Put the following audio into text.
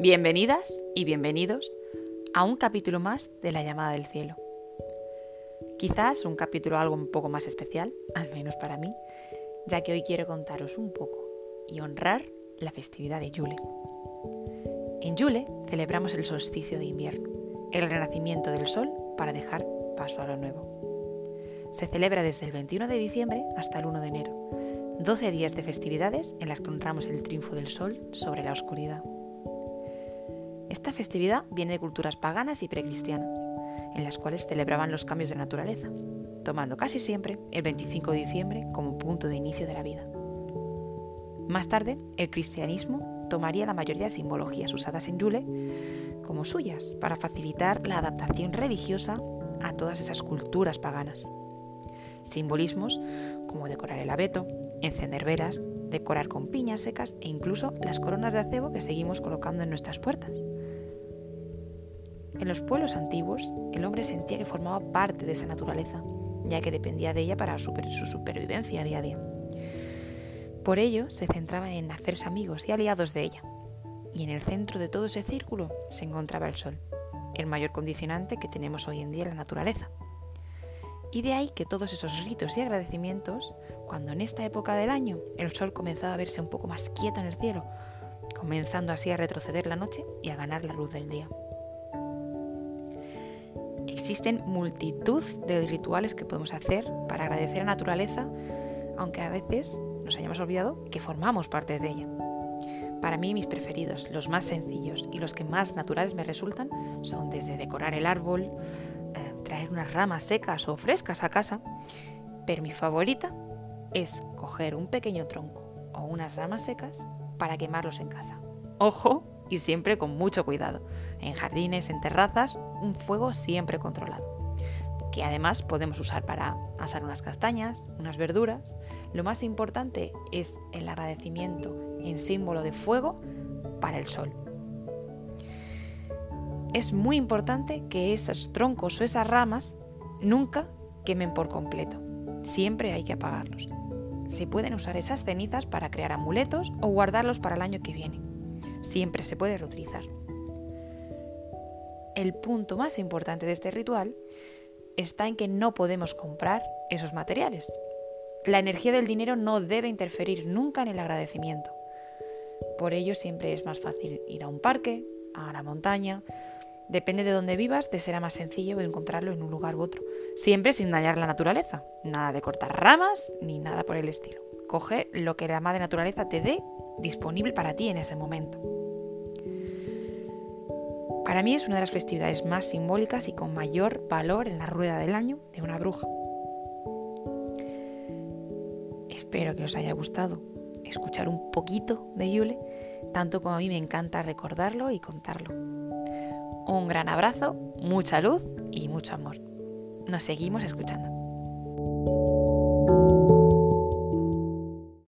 Bienvenidas y bienvenidos a un capítulo más de La llamada del cielo. Quizás un capítulo algo un poco más especial, al menos para mí, ya que hoy quiero contaros un poco y honrar la festividad de Yule. En Yule celebramos el solsticio de invierno, el renacimiento del sol para dejar paso a lo nuevo. Se celebra desde el 21 de diciembre hasta el 1 de enero, 12 días de festividades en las que honramos el triunfo del sol sobre la oscuridad. Esta festividad viene de culturas paganas y precristianas, en las cuales celebraban los cambios de naturaleza, tomando casi siempre el 25 de diciembre como punto de inicio de la vida. Más tarde, el cristianismo tomaría la mayoría de simbologías usadas en Yule como suyas para facilitar la adaptación religiosa a todas esas culturas paganas. Simbolismos como decorar el abeto, encender velas, decorar con piñas secas e incluso las coronas de acebo que seguimos colocando en nuestras puertas. En los pueblos antiguos, el hombre sentía que formaba parte de esa naturaleza, ya que dependía de ella para su supervivencia día a día. Por ello, se centraba en hacerse amigos y aliados de ella. Y en el centro de todo ese círculo se encontraba el sol, el mayor condicionante que tenemos hoy en día en la naturaleza. Y de ahí que todos esos ritos y agradecimientos, cuando en esta época del año el sol comenzaba a verse un poco más quieto en el cielo, comenzando así a retroceder la noche y a ganar la luz del día. Existen multitud de rituales que podemos hacer para agradecer a la naturaleza, aunque a veces nos hayamos olvidado que formamos parte de ella. Para mí mis preferidos, los más sencillos y los que más naturales me resultan, son desde decorar el árbol, traer unas ramas secas o frescas a casa, pero mi favorita es coger un pequeño tronco o unas ramas secas para quemarlos en casa. Ojo, y siempre con mucho cuidado. En jardines, en terrazas, un fuego siempre controlado. Que además podemos usar para asar unas castañas, unas verduras. Lo más importante es el agradecimiento en símbolo de fuego para el sol es muy importante que esos troncos o esas ramas nunca quemen por completo. Siempre hay que apagarlos. Se pueden usar esas cenizas para crear amuletos o guardarlos para el año que viene. Siempre se puede reutilizar. El punto más importante de este ritual está en que no podemos comprar esos materiales. La energía del dinero no debe interferir nunca en el agradecimiento. Por ello siempre es más fácil ir a un parque, a la montaña Depende de dónde vivas, te será más sencillo encontrarlo en un lugar u otro, siempre sin dañar la naturaleza. Nada de cortar ramas ni nada por el estilo. Coge lo que la madre naturaleza te dé disponible para ti en ese momento. Para mí es una de las festividades más simbólicas y con mayor valor en la rueda del año de una bruja. Espero que os haya gustado escuchar un poquito de Yule, tanto como a mí me encanta recordarlo y contarlo. Un gran abrazo, mucha luz y mucho amor. Nos seguimos escuchando.